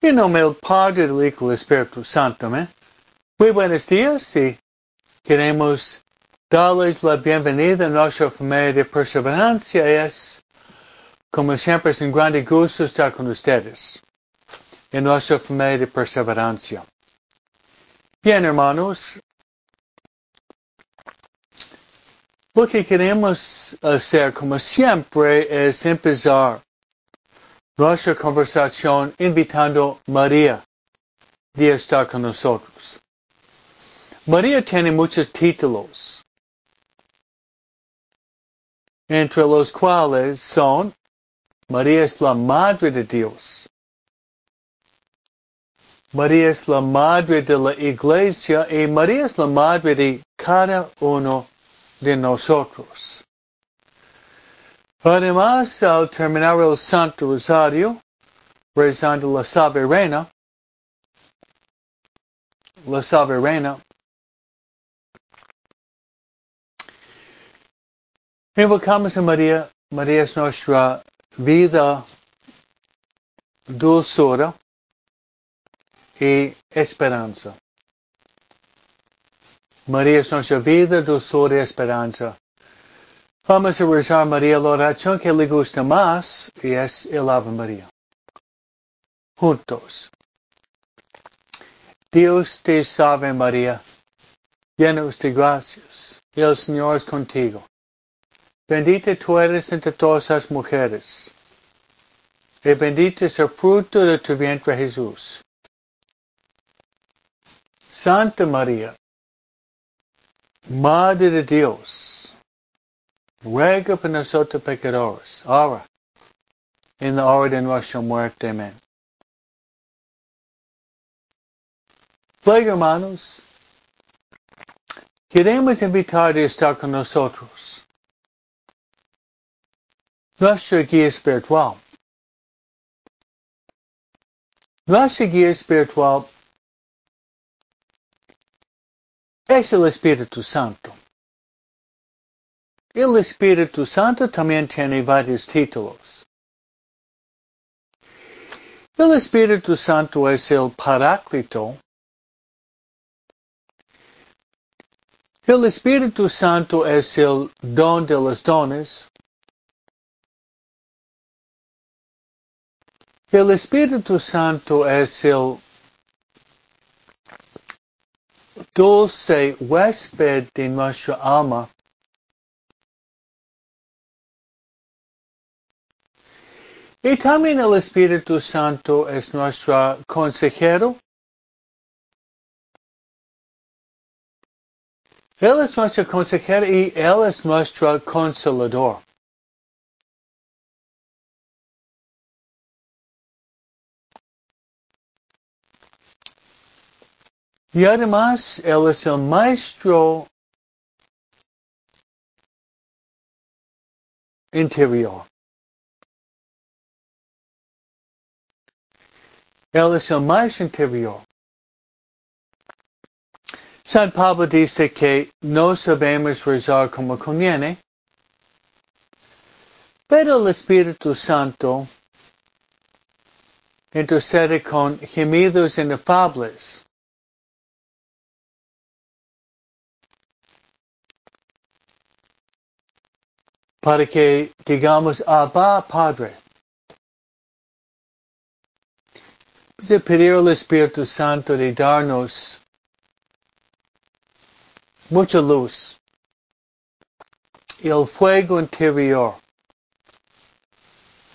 En nombre del Padre, del Hijo y del Espíritu Santo. ¿eh? Muy buenos días y queremos darles la bienvenida a nuestra familia de perseverancia. Es, como siempre, es un grande gusto estar con ustedes en nuestra familia de perseverancia. Bien, hermanos, lo que queremos hacer, como siempre, es empezar nuestra conversación invitando a María de estar con nosotros. María tiene muchos títulos, entre los cuales son María es la Madre de Dios. María es la Madre de la Iglesia y María es la Madre de cada uno de nosotros. Además, al terminar el Santo Rosario, rezando la Soberana, la Soberana, invocamos a María, María es nuestra vida dulzura y esperanza. María es nuestra vida, dulzura y esperanza. Vamos rezar María la oración que le gusta más y es el Ave María. Juntos. Dios te salve María, llena de gracias. El Señor es contigo. Bendita tú eres entre todas las mujeres. Y bendito es el fruto de tu vientre Jesús. Santa María, Madre de Dios, ruega por nosotros pecadores, ahora, en la hora de nuestra muerte. Amén. Luego, hermanos, queremos invitar a estar con nosotros. Nuestra guía espiritual. Nuestra guía espiritual es el Espíritu Santo. El Espíritu Santo también tiene varios títulos. El Espíritu Santo es el Paráclito. El Espíritu Santo es el don de los dones. El Espíritu Santo es el dulce huésped de nuestra alma. Y también el Espíritu Santo es nuestro consejero. Él es nuestro consejero y Él es nuestro consolador. Y además, Él es el maestro interior. Él es el más interior. San Pablo dice que no sabemos rezar como conviene, pero el Espíritu Santo intercede con gemidos inefables. Para que digamos, Abba Padre. de pedir al Espíritu Santo de darnos mucha luz y el fuego interior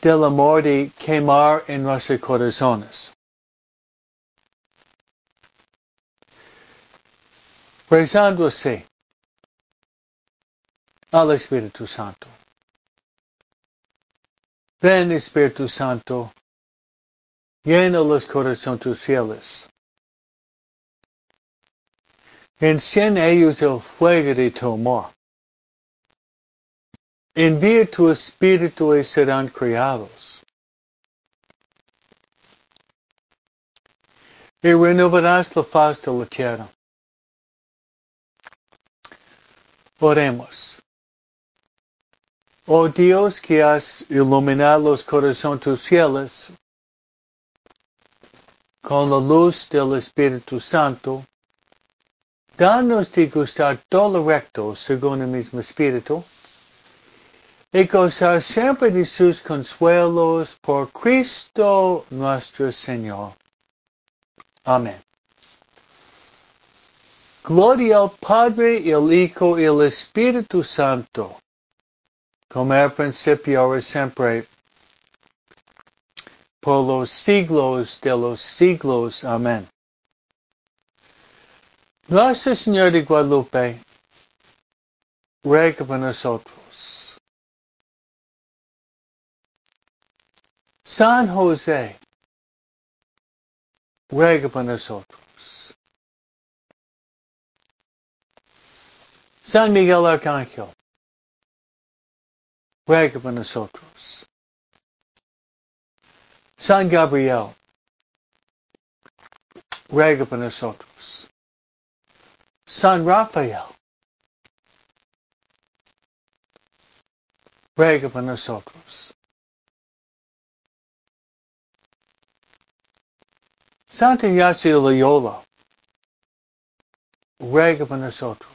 del amor de quemar en nuestros corazones. Rezando al Espíritu Santo. Ven Espíritu Santo, llena los corazones tus fieles. Enciende ellos el fuego de tu amor. Envía tu espíritu y serán criados. y renovarás la faz de la tierra. Oremos. Oh Dios que has iluminado los corazones tus fieles con la luz del Espíritu Santo, danos de gustar todo lo recto según el mismo Espíritu, y gozar siempre de sus consuelos por Cristo nuestro Señor. Amén. Gloria al Padre, y al Hijo, y al Espíritu Santo, como era principio, ahora siempre, por los siglos de los siglos. Amén. Nuestra Señor de Guadalupe, ruega por nosotros. San José, ruega por nosotros. San Miguel Arcángel, ruega por nosotros. San Gabriel, ruega por nosotros. San Rafael, ruega por nosotros. Santa Ignacio Loyola, ruega por nosotros.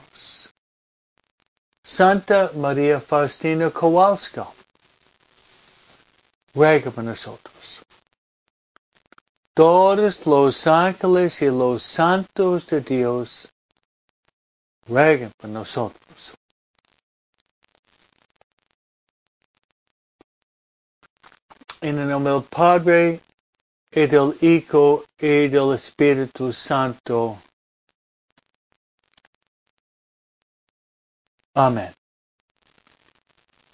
Santa María Faustina Kowalska, ruega por nosotros. Todos los ángeles y los santos de Dios, rueguen por nosotros. En el nombre del Padre, y del Hijo, y del Espíritu Santo. Amén.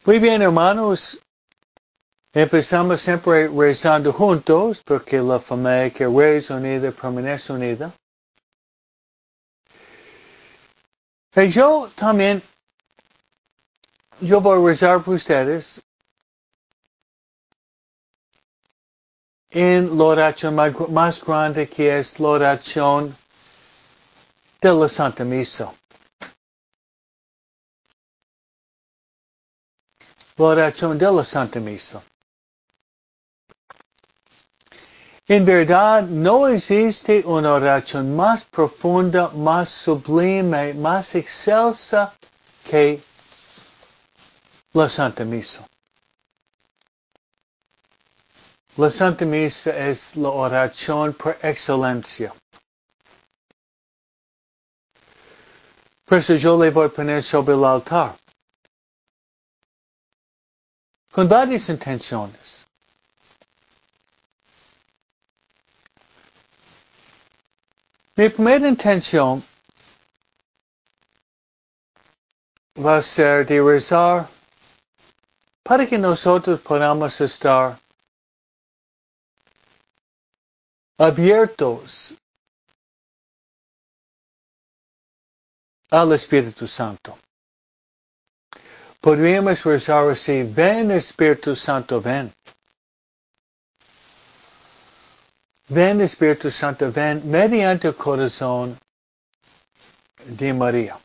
Muy bien, hermanos. Empezamos siempre rezando juntos, porque la familia que reza unida permanece unida. Y yo también, yo voy a rezar por ustedes en la oración más grande que es la oración de la Santa Misa. La oración de la Santa Misa. En verdad, no existe una oración más profunda, más sublime, más excelsa que la Santa Misa. La Santa Misa es la oración por excelencia. Por eso yo le voy a poner sobre el altar. Con varias intenciones. Mi primera intención va a ser de rezar para que nosotros podamos estar abiertos al Espíritu Santo. Podríamos rezar así, ven Espíritu Santo, ven. Ven Espíritu Santo, ven mediante el corazón de María.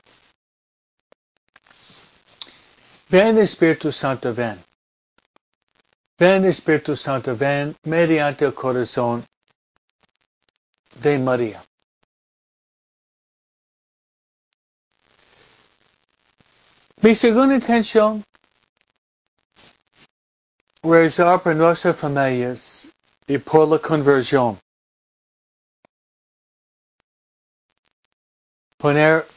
Ven Espíritu Santo, ven. Ven Espíritu Santo, ven mediante el corazón de María. Mi segunda intención, rezar por nuestras familias y por la conversión. Poner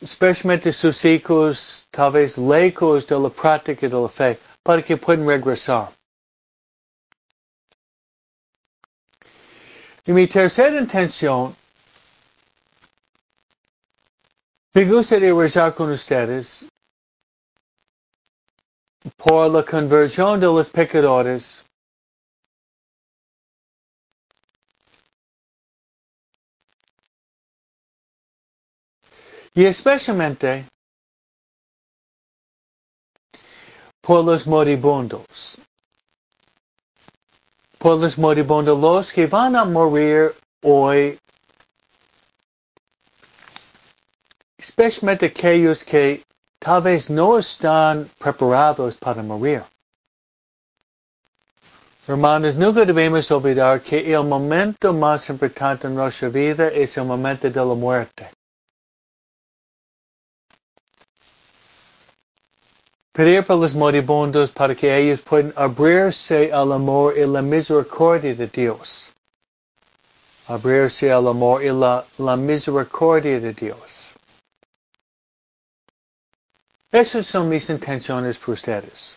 especialmente sus hijos, tal vez lejos de la práctica de la fe, para que puedan regresar. Y mi tercera intención, me gustaría rezar con ustedes Por la conversión de los pecadores. Y especialmente por los moribundos. Por los moribundos, los que van a morir hoy especialmente aquellos que tal vez no están preparados para morir. Hermanos, nunca debemos olvidar que el momento más importante en nuestra vida es el momento de la muerte. Pedir por los moribundos para que ellos puedan abrirse al amor y la misericordia de Dios. Abrirse al amor y la, la misericordia de Dios. Esas son mis intenciones por ustedes.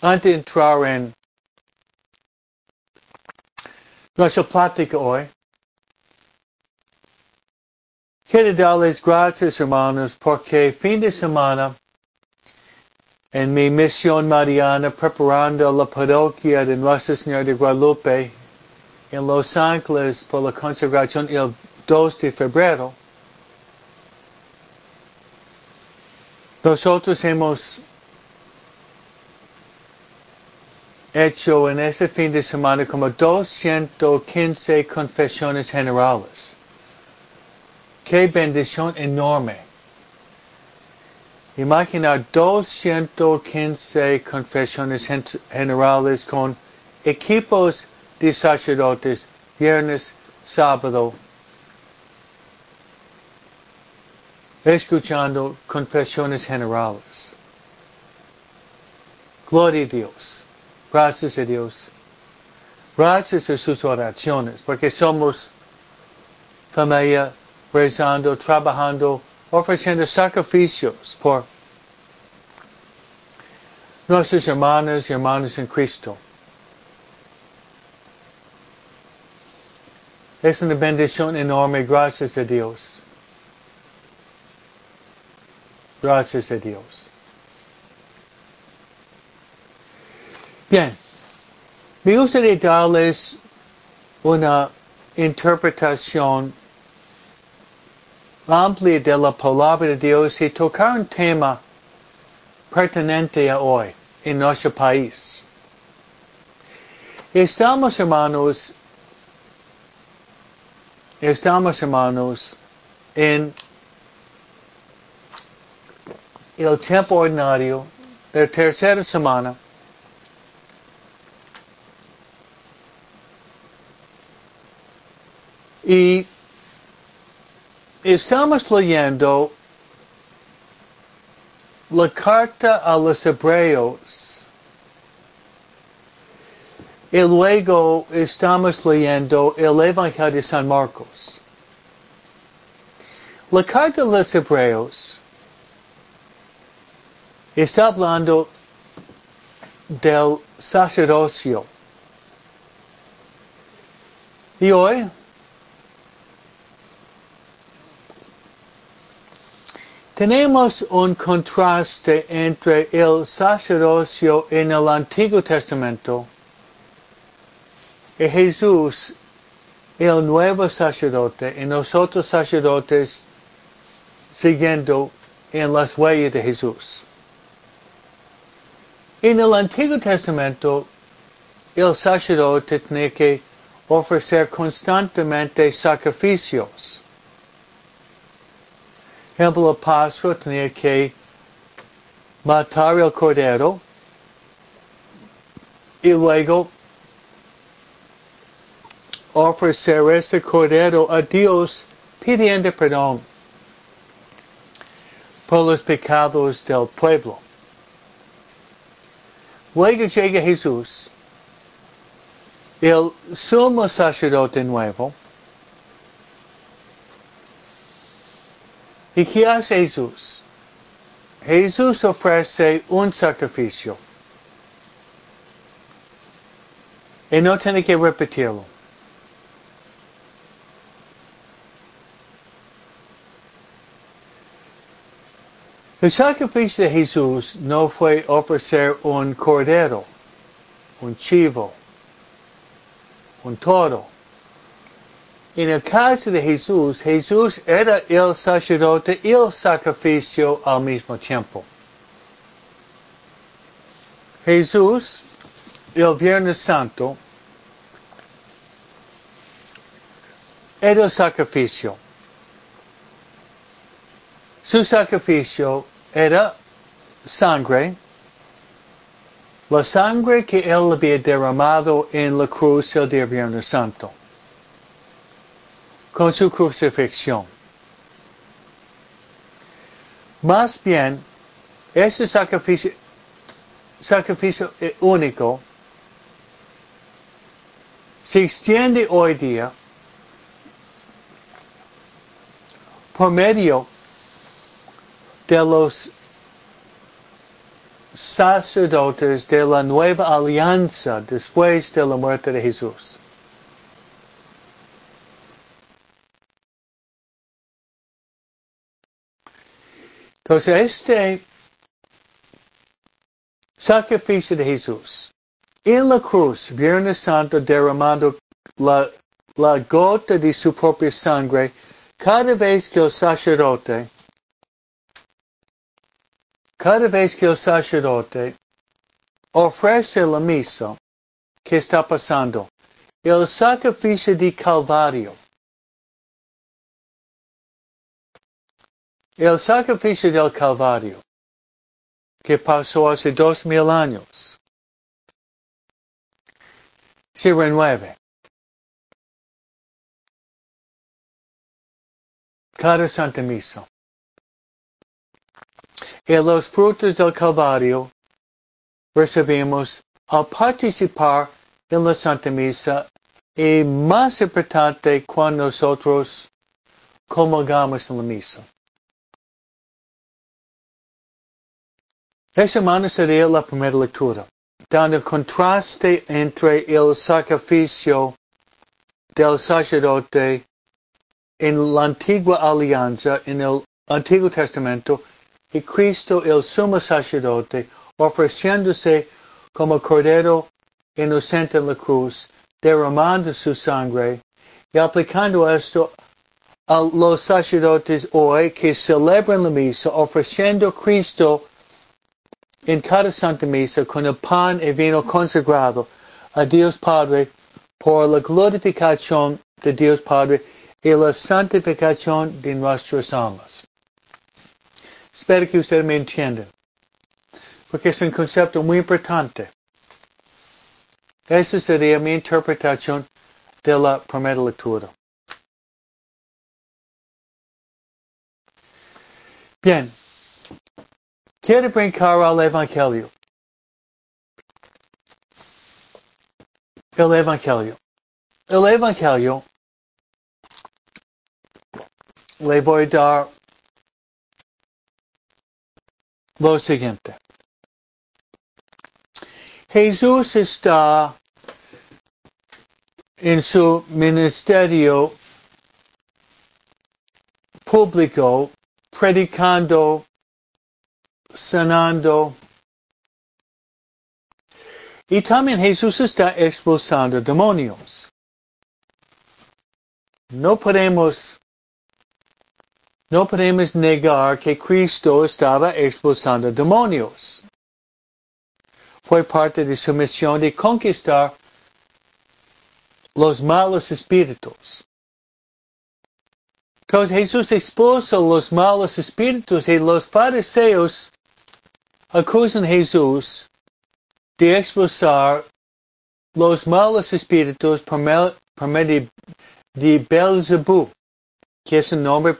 Antes de entrar en nuestra plática hoy, quiero darles gracias, hermanos, porque fin de semana, en mi misión mariana, preparando la parroquia de Nuestra Señora de Guadalupe en Los Ángeles por la consagración el 2 de febrero, nosotros hemos hecho en ese fin de semana como 215 confesiones generales. Qué bendición enorme. Imaginar 215 confesiones generales con equipos de sacerdotes viernes, sábado, escuchando confesiones generales. Gloria a Dios. Gracias a Dios. Gracias a sus oraciones, porque somos familia rezando, trabajando, ofreciendo sacrificios por nuestros hermanos y hermanos en Cristo. Es una bendición enorme, gracias a Dios. Gracias a Dios. Bien, me gustaría darles una interpretación amplia de la palabra de Dios y tocar un tema pertinente a hoy en nuestro país. Estamos hermanos, estamos hermanos en el tiempo ordinario de tercera semana Y estamos leyendo la carta a los hebreos. Y luego estamos leyendo el Evangelio de San Marcos. La carta a los hebreos está hablando del sacerdocio. Y hoy Tenemos un contraste entre el sacerdocio en el Antiguo Testamento y Jesús, el nuevo sacerdote, y nosotros sacerdotes siguiendo en las huellas de Jesús. En el Antiguo Testamento, el sacerdote tenía que ofrecer constantemente sacrificios ejemplo, Pascua tenía que matar el cordero y luego ofrecer ese cordero a Dios pidiendo perdón por los pecados del pueblo. Luego llega Jesús, el sumo sacerdote nuevo, ¿Y qué hace Jesús? Jesús ofrece un sacrificio. Y no tiene que repetirlo. El sacrificio de Jesús no fue ofrecer un cordero, un chivo, un toro. En el caso de Jesús, Jesús era el sacerdote y el sacrificio al mismo tiempo. Jesús, el Viernes Santo, era el sacrificio. Su sacrificio era sangre, la sangre que él había derramado en la cruz el día Viernes Santo, con su crucifixión. Más bien, ese sacrificio, sacrificio único se extiende hoy día por medio de los sacerdotes de la nueva alianza después de la muerte de Jesús. Entonces, este sacrificio de Jesús en la cruz, Viernes Santo, derramando la, la gota de su propia sangre, cada vez que el sacerdote cada vez que el sacerdote ofrece la misa, ¿qué está pasando? El sacrificio de Calvario. El sacrificio del Calvario, que pasó hace dos mil años, se renueve. Cada Santa Misa en los frutos del Calvario recibimos al participar en la Santa Misa y más importante cuando nosotros comulgamos en la misa. Esta semana sería la primera lectura, dando contraste entre el sacrificio del sacerdote en la antigua alianza, en el Antiguo Testamento, y Cristo el sumo sacerdote ofreciéndose como cordero inocente en la cruz, derramando su sangre y aplicando esto a los sacerdotes hoy que celebran la misa, ofreciendo Cristo en cada Santa Misa con el pan y vino consagrado a Dios Padre por la glorificación de Dios Padre y la santificación de nuestras almas. Espero que ustedes me entiendan. Porque es un concepto muy importante. Esa sería mi interpretación de la primera lectura. Bien. Quiero brincar al Evangelio. El Evangelio. El Evangelio le voy a dar lo siguiente. Jesús está en su ministerio público predicando, sanando. Y también Jesús está expulsando demonios. No podemos no podemos negar que Cristo estaba expulsando demonios. Fue parte de su misión de conquistar los malos espíritus. Entonces Jesús expulsa los malos espíritus y los fariseos acusan a Jesús de expulsar los malos espíritus por medio de Belzebú, que es el nombre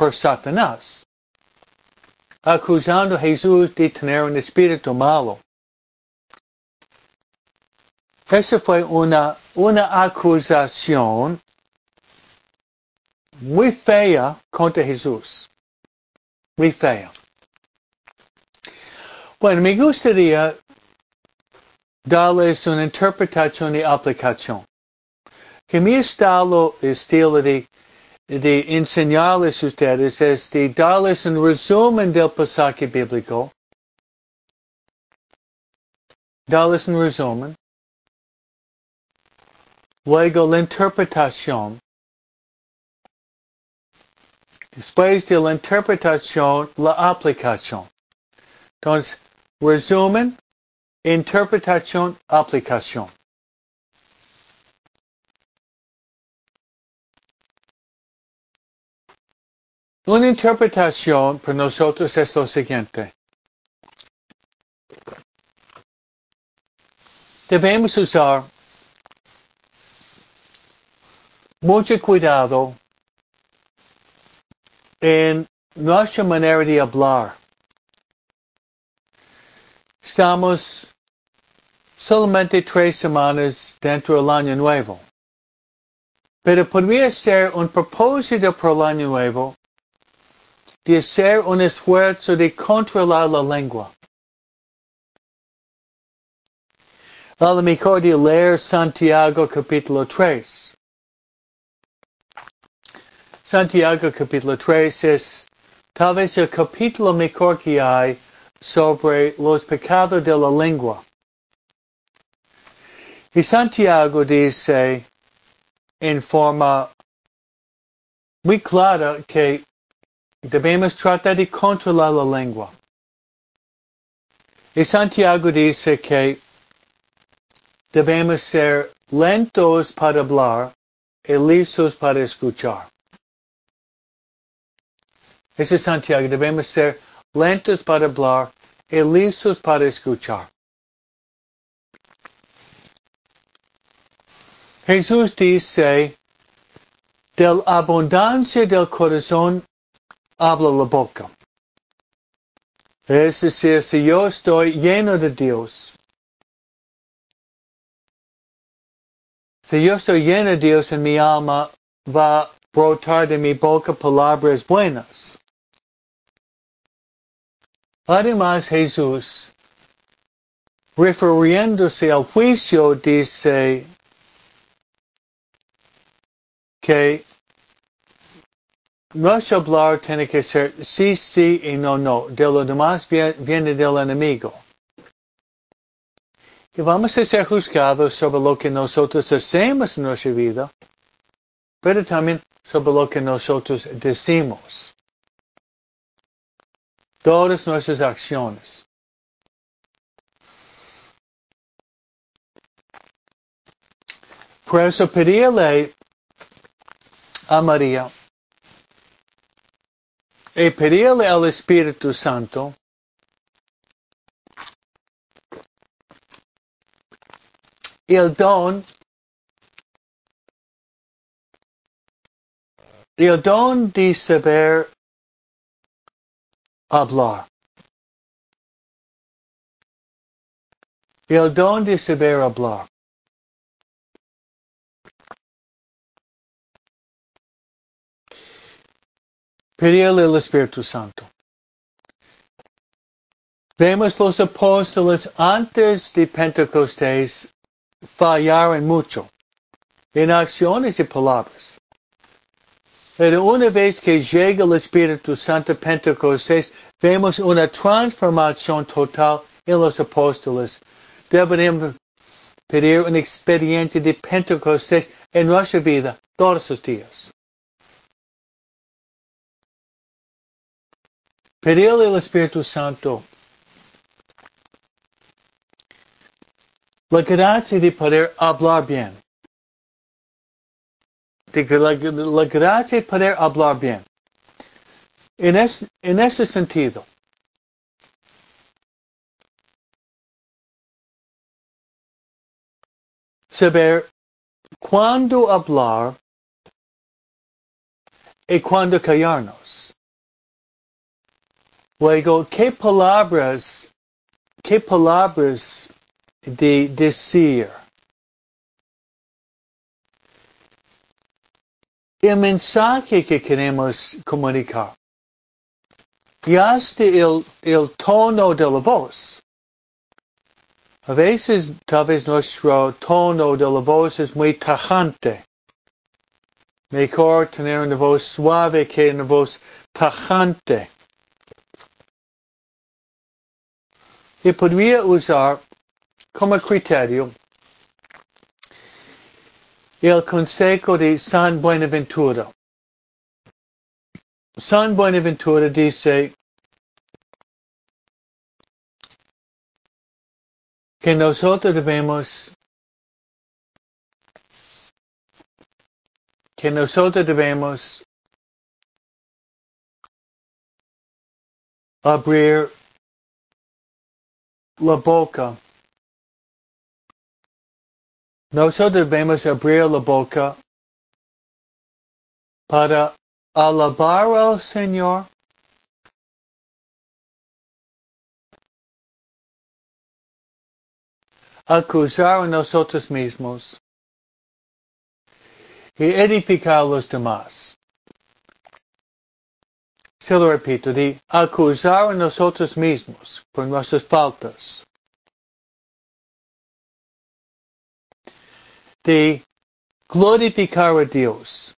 por Satanás, acusando a Jesús de tener un espíritu malo. Esa fue una, una acusación muy fea contra Jesús. Muy fea. Bueno, me gustaría darles una interpretación y aplicación. Que mi estilo, estilo de de enseñarles a ustedes es de darles un resumen del pasaje bíblico, darles un resumen, luego la interpretación, después de la interpretación, la aplicación. Entonces, resumen, interpretación, aplicación. Una interpretación para nosotros es lo siguiente. Debemos usar mucho cuidado en nuestra manera de hablar. Estamos solamente tres semanas dentro del año nuevo. Pero podría ser un propósito para el año nuevo de hacer un esfuerzo de controlar la lengua. A lo mejor de leer Santiago capítulo 3. Santiago capítulo 3 es tal vez el capítulo mejor que hay sobre los pecados de la lengua. Y Santiago dice en forma muy clara que debemos tratar de controlar la lengua. Y Santiago dice que debemos ser lentos para hablar y listos para escuchar. Ese es Santiago, debemos ser lentos para hablar y listos para escuchar. Jesús dice, del abundancia del corazón habla la boca. Es decir, si yo estoy lleno de Dios, si yo estoy lleno de Dios en mi alma, va a brotar de mi boca palabras buenas. Además, Jesús, refiriéndose al juicio, dice que nuestro hablar tiene que ser sí, sí y no, no. De lo demás viene del enemigo. Y vamos a ser juzgados sobre lo que nosotros hacemos en nuestra vida, pero también sobre lo que nosotros decimos. Todas nuestras acciones. Por eso pedirle a María y pedirle al Espíritu Santo el don el don de saber hablar. El don de saber hablar. Pedirle al Espíritu Santo. Vemos los apóstoles antes de Pentecostés fallaron mucho en acciones y palabras. Pero una vez que llega el Espíritu Santo Pentecostés, vemos una transformación total en los apóstoles. Deberíamos pedir una experiencia de Pentecostés en nuestra vida todos los días. Pedirle al Espíritu Santo la gracia de poder hablar bien. De la, la gracia de poder hablar bien. En, es, en ese sentido, saber cuándo hablar y cuándo callarnos. Luego, ¿qué palabras, qué palabras de decir? El mensaje que queremos comunicar. Y hasta el, el tono de la voz. A veces, tal vez nuestro tono de la voz es muy tajante. Mejor tener una voz suave que una voz tajante. Y podría usar como criterio el consejo de San Buenaventura. San Buenaventura dice que nosotros debemos que nosotros debemos abrir la boca. Nosotros debemos abrir la boca para alabar al Señor. Acusar a nosotros mismos y edificar a los demás. Se lo repito, de acusar a nosotros mismos por nuestras faltas. De glorificar a Dios.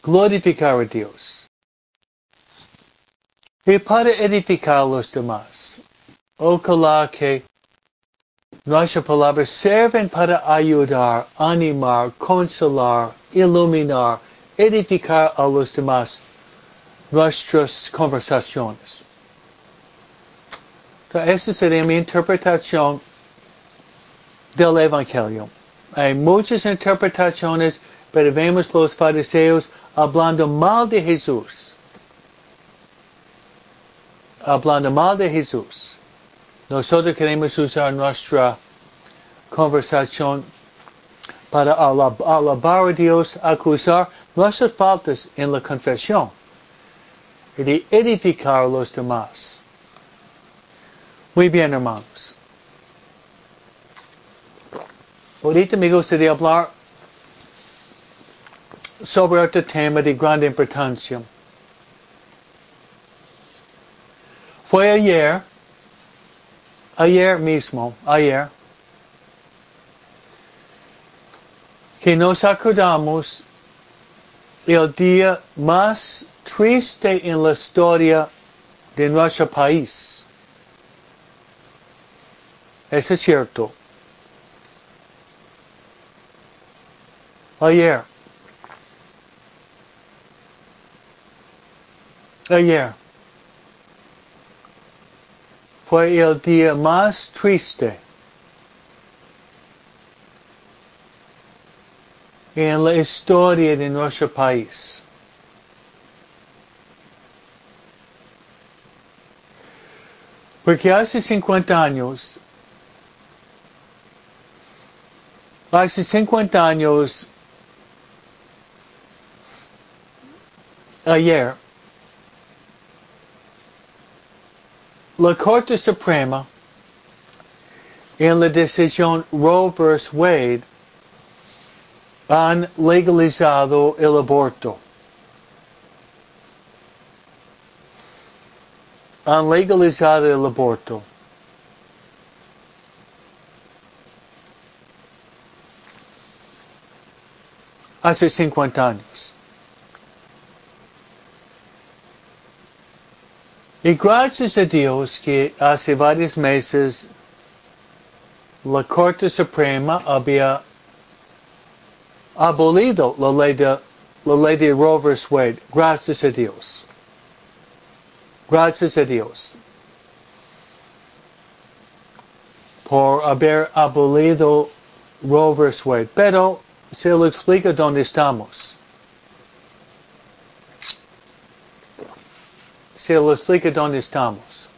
Glorificar a Dios. Y para edificar a los demás. Ojalá que nuestras palabras sirven para ayudar, animar, consolar, iluminar, edificar a los demás nuestras conversaciones. Entonces, sería mi interpretación del Evangelio. Hay muchas interpretaciones, pero vemos los fariseos hablando mal de Jesús. Hablando mal de Jesús. Nosotros queremos usar nuestra conversación para alabar a Dios, acusar nuestras faltas en la confesión y de edificar a los demás. Muy bien, hermanos. Ahorita me gustaría hablar sobre este tema de gran importancia. Fue ayer, ayer mismo, ayer, que nos acordamos el día más triste en la historia de nuestro país. Eso es cierto. Ayer. Ayer. Fue el día más triste en la historia de nuestro país. Porque hace 50 años, hace 50 años, ayer, la Corte Suprema, en la decisión Roe vs. Wade, han legalizado el aborto. Han legalizado el aborto. Hace 50 años. Y gracias a Dios que hace varios meses la Corte Suprema había abolido la ley de, la ley de Roe vs. Wade. Gracias a Dios. Gracias a Dios. Por haber abolido Roe vs. Wade. Pero se lo explica dónde estamos. Se lo explica dónde estamos.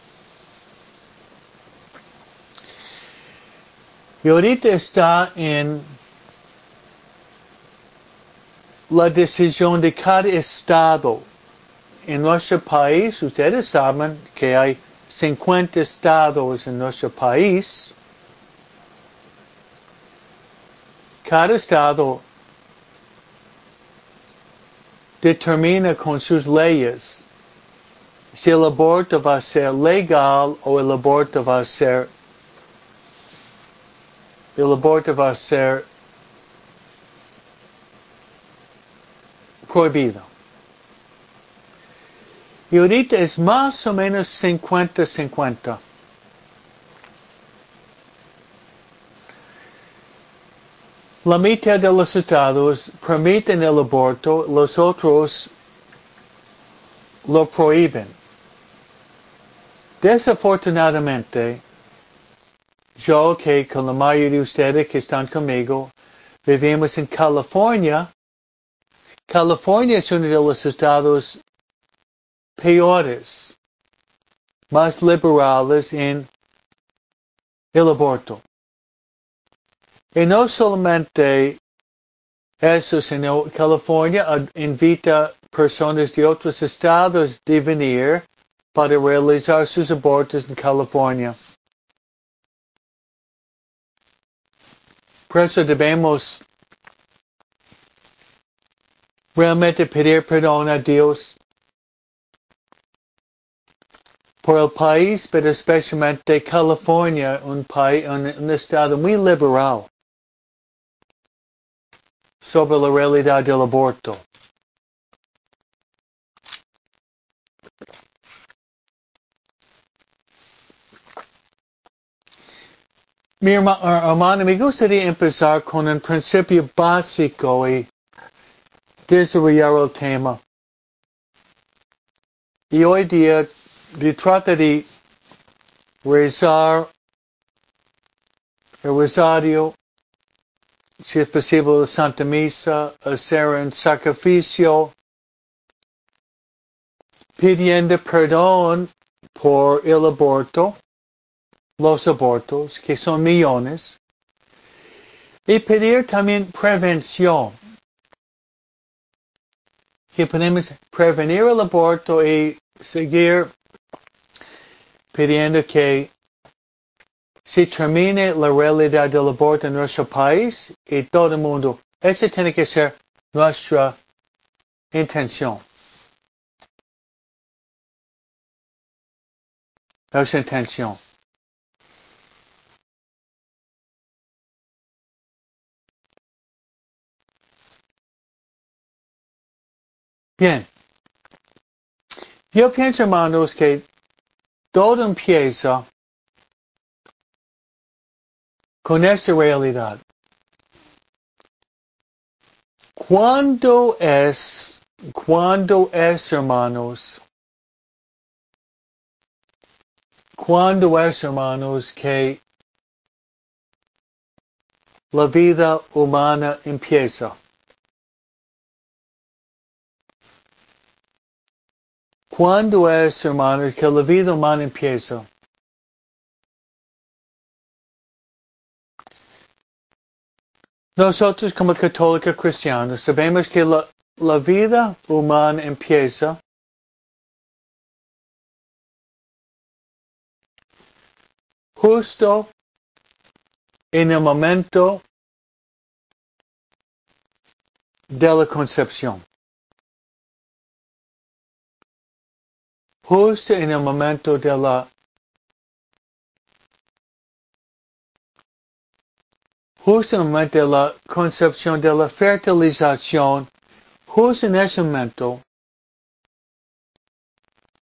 Y ahorita está en la decisión de cada estado. En nuestro país, ustedes saben que hay 50 estados en nuestro país. Cada estado determina con sus leyes si el aborto va a ser legal o el aborto va a ser el aborto va a ser prohibido. Y ahorita es más o menos 50-50. La mitad de los estados permiten el aborto, los otros lo prohíben. Desafortunadamente, yo que con la mayoría de ustedes que están conmigo, vivimos en California, California es uno de los estados peores, más liberales en el aborto. Y no solamente eso, sino California invita personas de otros estados de venir para realizar sus abortos en California. Por eso debemos realmente pedir perdón a Dios por el país, pero especialmente California, un país, un, un estado muy liberal sobre la realidad del aborto. Mi hermano, me gustaría empezar con un principio básico y desarrollar el tema. Y hoy día se trata de rezar el rosario, si es posible la Santa Misa, hacer un sacrificio, pidiendo perdón por el aborto, los abortos, que son millones, y pedir también prevención. Que podemos prevenir el aborto y seguir pidiendo que se termine la realidad del aborto en nuestro país y todo el mundo. Esa tiene que ser nuestra intención. Nuestra intención. Bien. Yo pienso, hermanos, que todo empieza con esta realidad. ¿Cuándo es, cuándo es, hermanos? ¿Cuándo es, hermanos, que la vida humana empieza? ¿Cuándo es, hermanos, que la vida humana empieza? Nosotros como católicos cristianos sabemos que la vida humana empieza justo en el momento de la concepción. Justo en el momento de la justo en el momento de la concepción de la fertilización, justo en ese momento,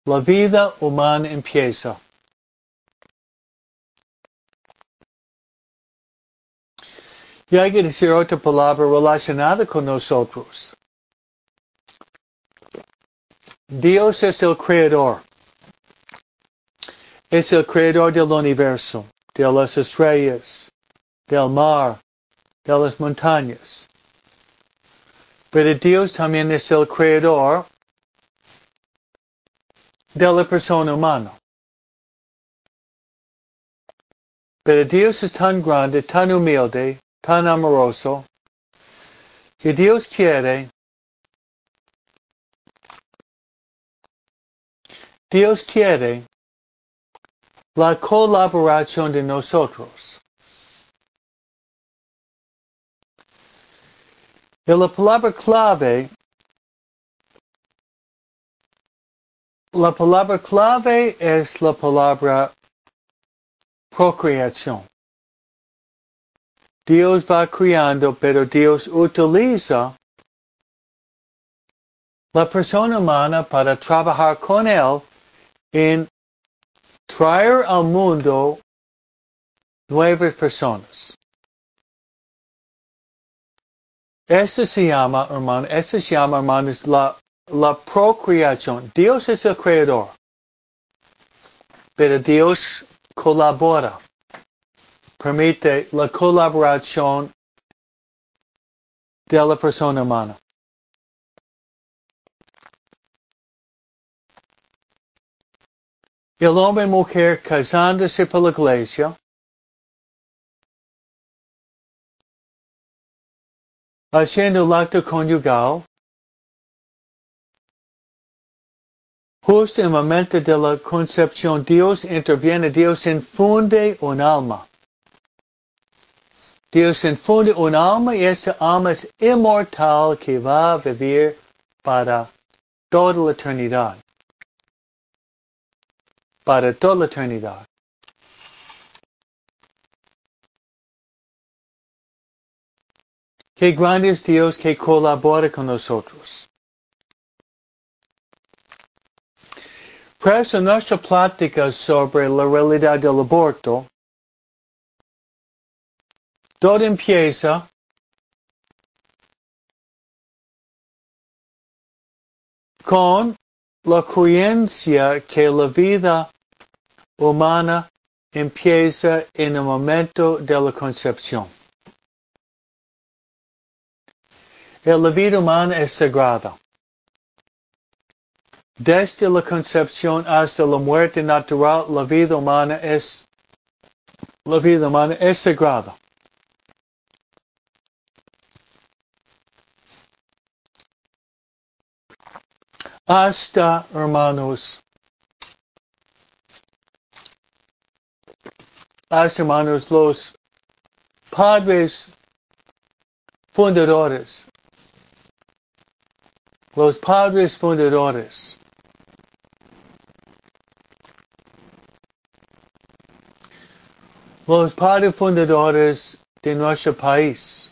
la vida humana empieza. Y hay que decir otra palabra relacionada con nosotros. Dios es el creador. Es el creador del universo, de las estrellas, del mar, de las montañas. Pero Dios también es el creador de la persona humana. Pero Dios es tan grande, tan humilde, tan amoroso, que Dios quiere Dios quiere la colaboración de nosotros. Y la palabra clave, la palabra clave es la palabra procreación. Dios va criando, pero Dios utiliza la persona humana para trabajar con Él en traer al mundo nuevas personas. Eso se llama, hermano, eso se llama, hermanos, la, la procreación. Dios es el creador. Pero Dios colabora. Permite la colaboración de la persona humana. El hombre y mujer casándose por la iglesia, haciendo el acto conyugal, justo en el momento de la concepción, Dios interviene, Dios infunde un alma. Dios infunde un alma y esa alma es inmortal que va a vivir para toda la eternidad. Para toda la eternidad. Qué grande es Dios que colabora con nosotros. Por eso nuestra plática sobre la realidad del aborto, todo empieza con la creencia que la vida humana empieza en el momento de la concepción. La vida humana es sagrada. Desde la concepción hasta la muerte natural, la vida humana es la vida humana es sagrada. Hasta, hermanos, hasta, hermanos, los padres fundadores, los padres fundadores, los padres fundadores de nuestro país,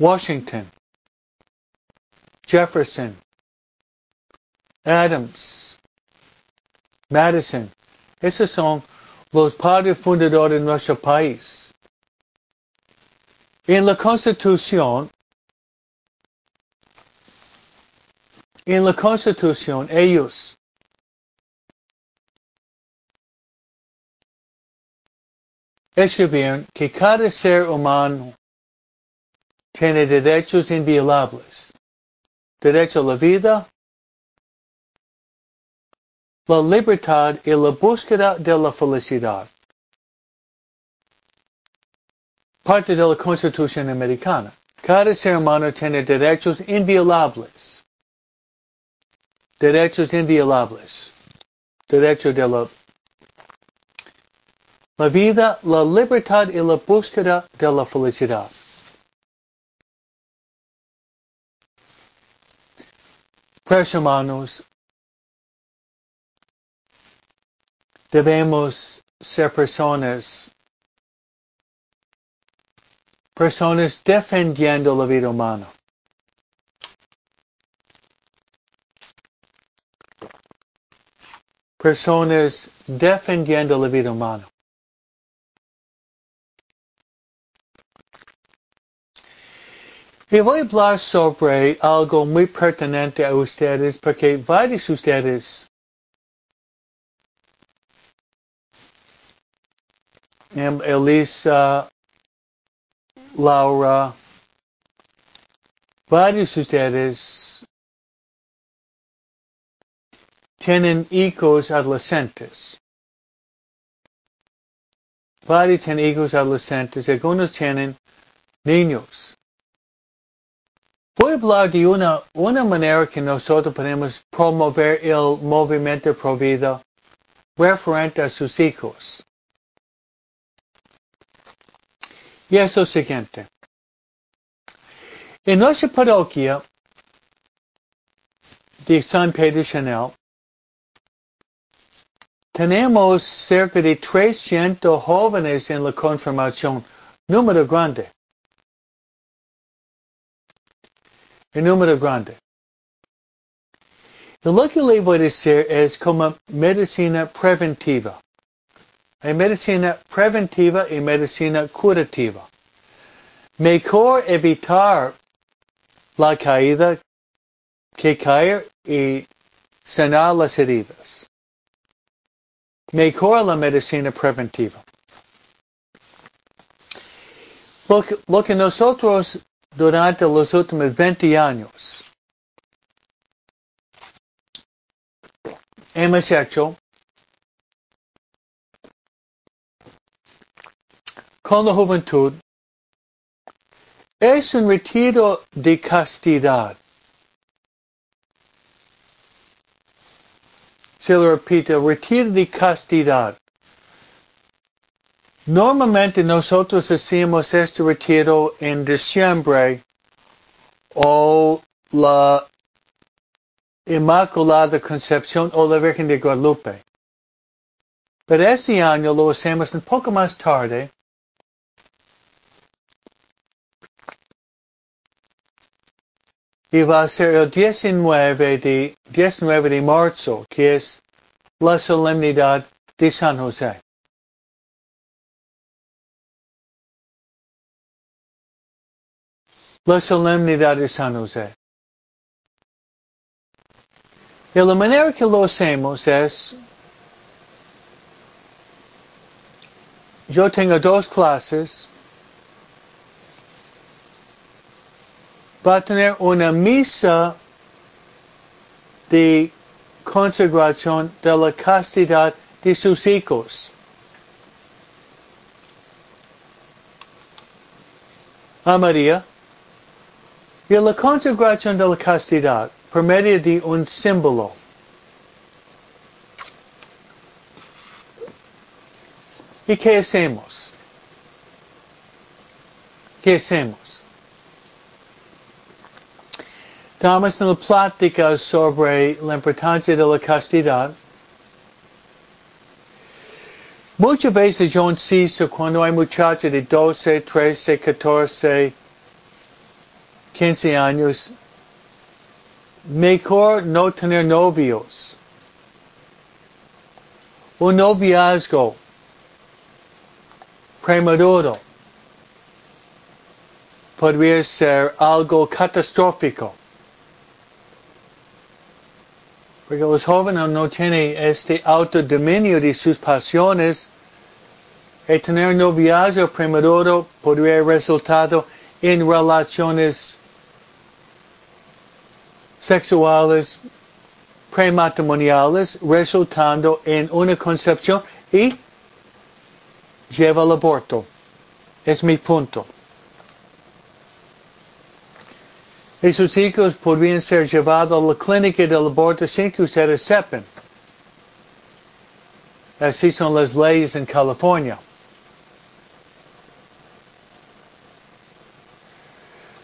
Washington, Jefferson, Adams, Madison. Esos son los padres fundadores de nuestro país. En la Constitución, en la Constitución, ellos escribieron que cada ser humano tiene derechos inviolables derecho a la vida, la libertad y la búsqueda de la felicidad. Parte de la Constitución americana. Cada ser humano tiene derechos inviolables. Derechos inviolables. Derecho de la, la vida, la libertad y la búsqueda de la felicidad. Pues hermanos, debemos ser personas, personas defendiendo la vida humana. Personas defendiendo la vida humana. Y voy a hablar sobre algo muy pertinente a ustedes porque varios de ustedes Elisa, Laura, varios de ustedes tienen hijos adolescentes. Varios tienen hijos adolescentes, algunos tienen niños. Voy a hablar de una, una manera que nosotros podemos promover el movimiento pro vida referente a sus hijos. Y es lo siguiente. En nuestra parroquia de San Pedro Chanel, tenemos cerca de 300 jóvenes en la confirmación, número grande. En número grande. Y lo que le voy a decir es como medicina preventiva. Hay medicina preventiva y medicina curativa. Mejor evitar la caída que caer y sanar las heridas. Mejor la medicina preventiva. Lo que, lo que nosotros durante los últimos 20 años. hemos hecho con la juventud es un retiro de castidad. Se lo repito, retiro de castidad. Normalmente nosotros hacemos este retiro en diciembre o la Inmaculada Concepción o la Virgen de Guadalupe. Pero este año lo hacemos un poco más tarde. Y va a ser el 19 de, 19 de marzo, que es la solemnidad de San José. La solemnidad de San José. Y la manera que lo hacemos es, yo tengo dos clases, va a tener una misa de consagración de la castidad de sus hijos. A María. Y la consagración de la castidad por medio de un símbolo. ¿Y qué hacemos? ¿Qué hacemos? Estamos en la plática sobre la importancia de la castidad. Muchas veces yo insisto cuando hay muchachos de 12, 13, 14, 15 años, mejor no tener novios. Un noviazgo prematuro podría ser algo catastrófico. Porque los jóvenes no tienen este autodominio de sus pasiones. Y tener noviazgo prematuro podría resultar en relaciones sexuales prematrimoniales resultando en una concepción y lleva al aborto. Es mi punto. Esos hijos podrían ser llevados a la clínica del aborto sin que ustedes sepan. Así son las leyes en California.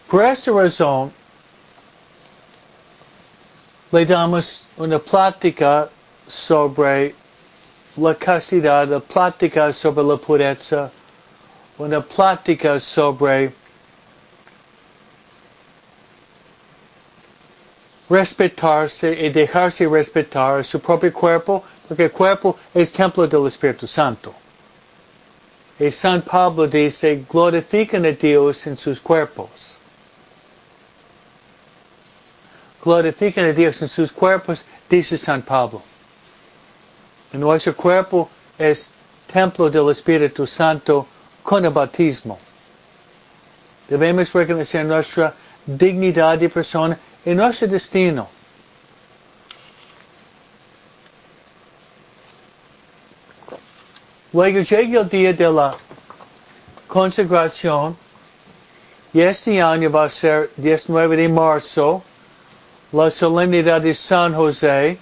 Por esta razón, le damos una plática sobre la castidad, una plática sobre la pureza, una plática sobre respetarse y dejarse respetar su propio cuerpo, porque el cuerpo es templo del Espíritu Santo. Y San Pablo dice, glorifican a Dios en sus cuerpos. Glorifican a Dios en sus cuerpos, dice San Pablo. Nuestro cuerpo es templo del Espíritu Santo con el bautismo. Debemos reconocer nuestra dignidad de persona y nuestro destino. Luego llega el día de la consagración y este año va a ser 19 de marzo la solemnidad de San José,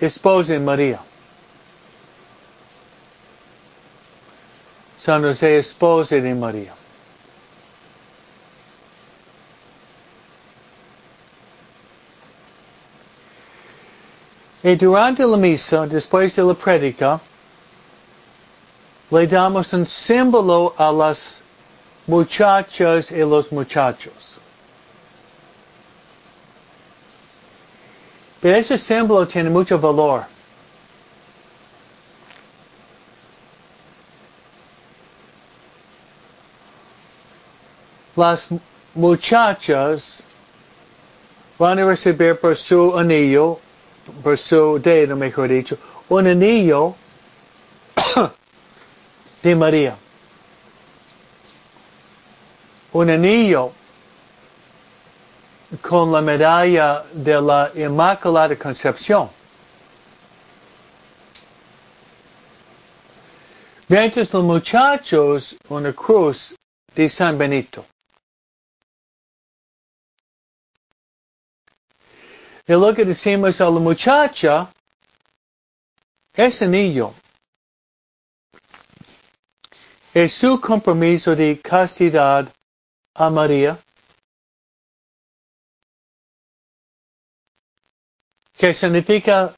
esposa de María. San José, esposa de María. Y durante la misa, después de la prédica, le damos un símbolo a las muchachas y los muchachos. Pero ese símbolo tiene mucho valor. Las muchachas van a recibir por su anillo, por su dedo, mejor dicho, un anillo de María. Un anillo con la medalla de la Inmaculada Concepción. Mientras los muchachos una cruz de San Benito. Y lo que decimos a la muchacha, ese niño, es su compromiso de castidad a María, que significa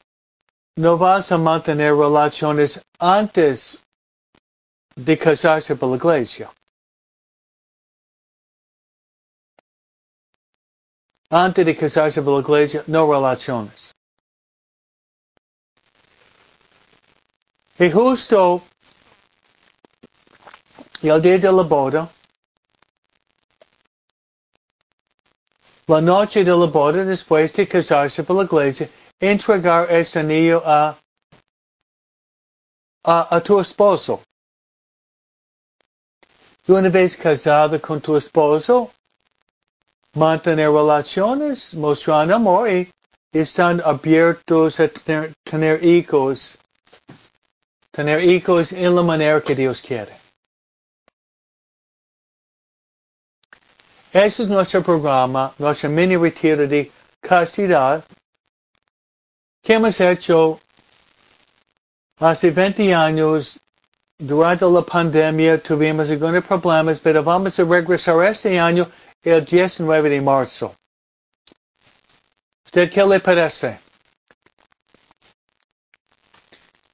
no vas a mantener relaciones antes de casarse por la iglesia. Antes de casarse por la iglesia, no relaciones. Y justo el día de la boda, la noche de la boda, después de casarse por la iglesia, entregar este anillo a, a, a tu esposo. Y una vez casado con tu esposo, mantener relaciones, mostrar amor y están abiertos a tener, tener hijos, tener hijos en la manera que Dios quiere. Ese es nuestro programa, nuestra mini retiro de castidad que hemos hecho hace 20 años. Durante la pandemia tuvimos algunos problemas, pero vamos a regresar este año el 19 de marzo. ¿Usted qué le parece?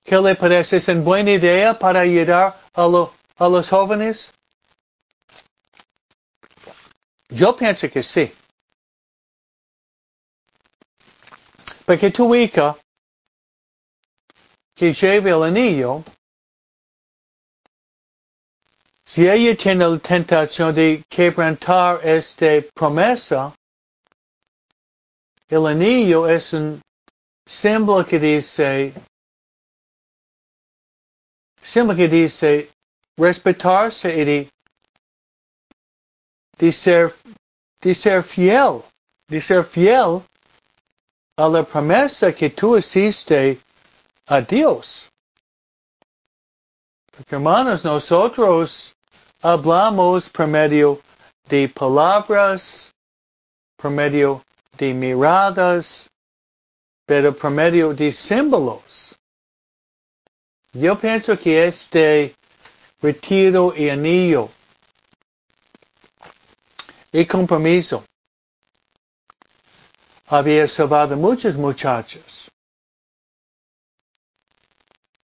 ¿Qué le parece? ¿Es una buena idea para ayudar a, lo, a los jóvenes? Yo pienso que sí. Porque tu hija que lleve el anillo, si ella tiene la tentación de quebrantar esta promesa, el anillo es un símbolo que dice, símbolo que dice respetarse y de ser, de ser fiel, de ser fiel a la promesa que tú hiciste a Dios. Porque hermanos, nosotros hablamos por medio de palabras, por medio de miradas, pero por medio de símbolos. Yo pienso que este retiro y anillo y compromiso había salvado muchos muchachos.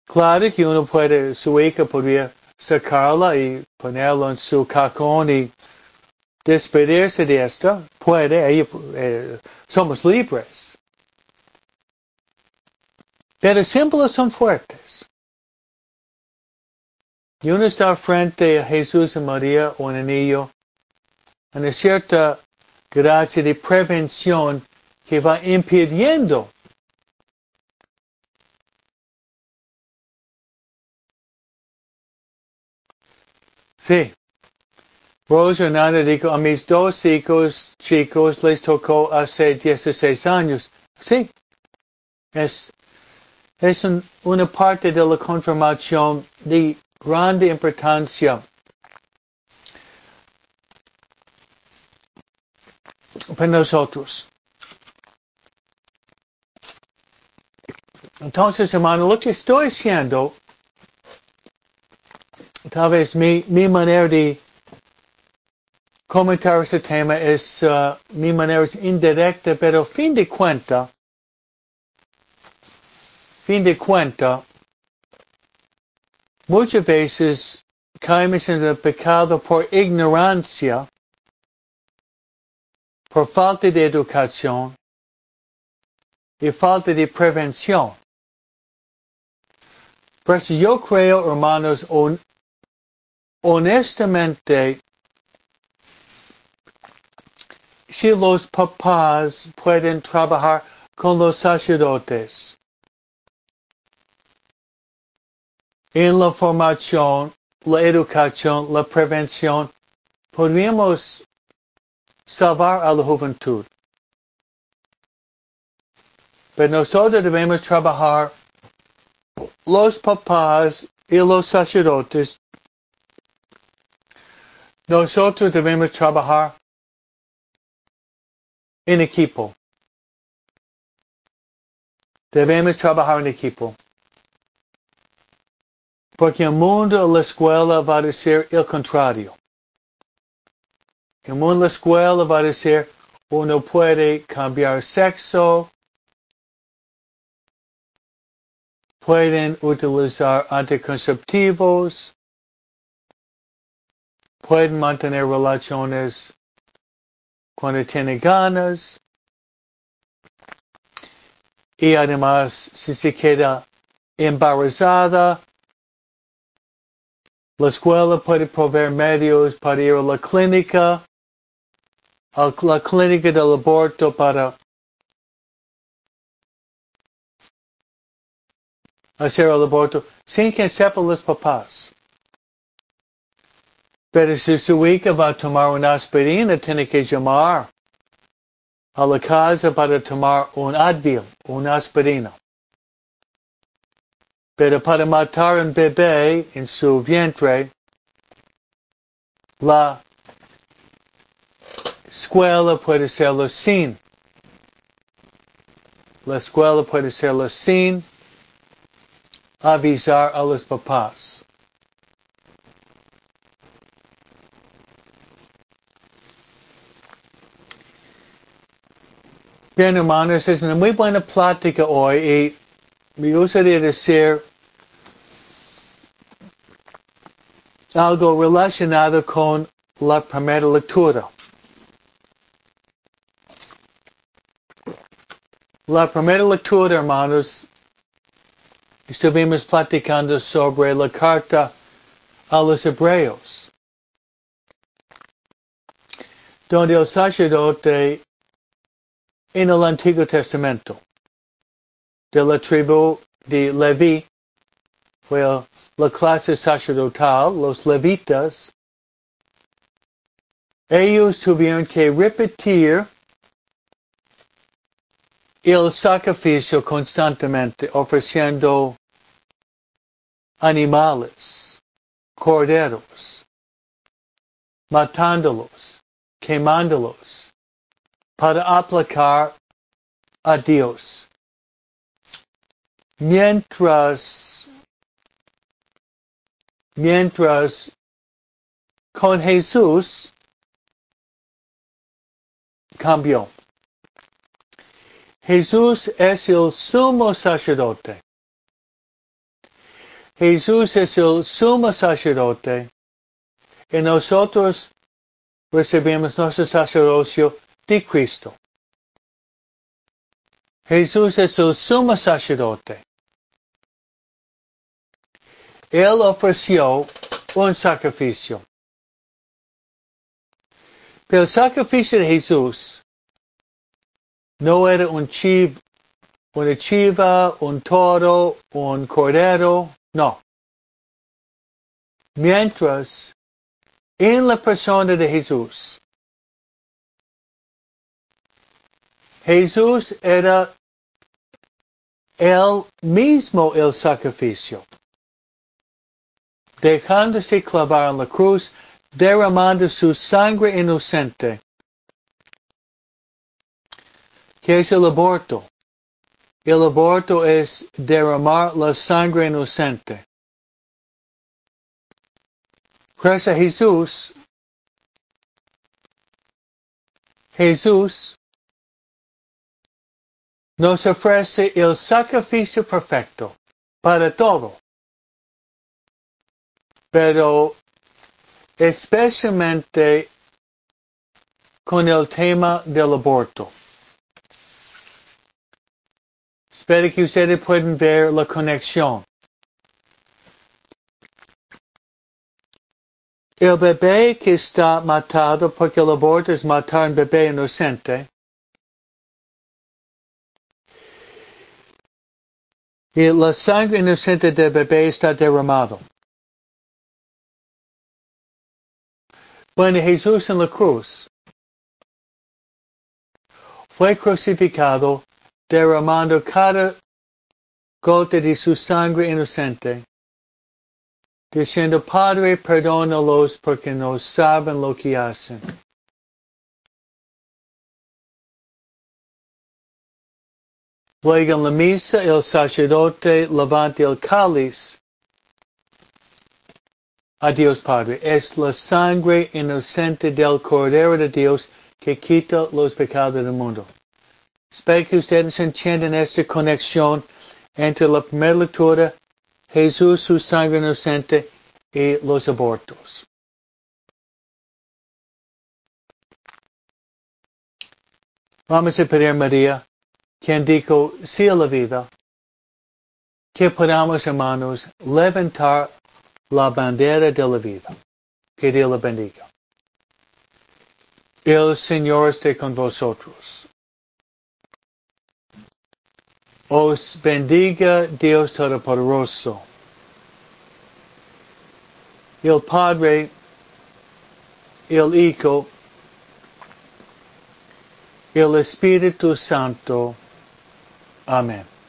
Claro que uno puede, su hija podría sacarla y ponerla en su cajón y despedirse de esta. Puede, eh, somos libres. Pero símbolos son fuertes. Y uno está frente a Jesús y María, un anillo, una cierta gracia de prevención que va impidiendo Sí. Rose Hernandez dijo, a mis dos hijos chicos les tocó hace 16 años. Sí. Es, es un, una parte de la confirmación de grande importancia. Para nosotros. Entonces, hermano, lo que estoy haciendo, tal vez mi, mi manera de comentar ese tema es uh, mi manera indirecta, pero fin de cuenta, fin de cuenta, muchas veces caemos en el pecado por ignorancia, por falta de educación y falta de prevención. Por eso yo creo, hermanos, on, honestamente, si los papás pueden trabajar con los sacerdotes en la formación, la educación, la prevención, podríamos salvar a la juventud. Pero nosotros debemos trabajar los papás y los sacerdotes. Nosotros debemos trabajar en equipo. Debemos trabajar en equipo. Porque el mundo, la escuela va a ser el contrario. El mundo, la escuela va a ser uno puede cambiar sexo, pueden utilizar anticonceptivos, pueden mantener relaciones cuando tiene ganas. Y además, si se queda embarazada, la escuela puede proveer medios para ir a la clínica, la clínica del aborto para hacer el aborto sin que sepan los papás. Pero si su hija va a tomar una aspirina, tiene que llamar a la casa para tomar un Advil, una aspirina. Pero para matar un bebé en su vientre, la escuela puede serlo sin. La escuela puede serlo sin avisar a los papás. Bien, hermanos, es una muy buena plática hoy y me gustaría decir algo relacionado con la primera lectura. La primera lectura, hermanos, estuvimos platicando sobre la carta a los hebreos, donde el sacerdote en el Antiguo Testamento. De la tribu de Leví fue la clase sacerdotal, los levitas. Ellos tuvieron que repetir el sacrificio constantemente, ofreciendo animales, corderos, matándolos, quemándolos para aplicar a Dios. Mientras, mientras con Jesús cambió. Jesús es el sumo sacerdote. Jesús es el sumo sacerdote y nosotros recibimos nuestro sacerdocio de Cristo. Jesús es el sumo sacerdote. Él ofreció un sacrificio. Pero el sacrificio de Jesús no era un chiv, una chiva, un toro, un cordero, no. Mientras, en la persona de Jesús, Jesús era él mismo el sacrificio, dejándose clavar en la cruz, derramando su sangre inocente. ¿Qué es el aborto? El aborto es derramar la sangre inocente. Gracias a Jesús, Jesús nos ofrece el sacrificio perfecto para todo. Pero especialmente con el tema del aborto. Espero que ustedes puedan ver la conexión. El bebé que está matado porque el aborto es matar a un bebé inocente y la sangre inocente del bebé está derramado. Bueno, Jesús en la cruz fue crucificado derramando cada gota de su sangre inocente, diciendo, Padre, perdónalos porque no saben lo que hacen. Luego en la misa el sacerdote levanta el cáliz a Dios Padre. Es la sangre inocente del Cordero de Dios que quita los pecados del mundo. Espero que ustedes entiendan esta conexión entre la primera lectura, Jesús, su sangre inocente y los abortos. Vamos a pedir a María quien dijo sí a la vida, que podamos, hermanos, levantar la bandera de la vida. Que Dios la bendiga. El Señor esté con vosotros. Os bendiga Dios Todopoderoso. El Padre, el Hijo, el Espíritu Santo, Amen.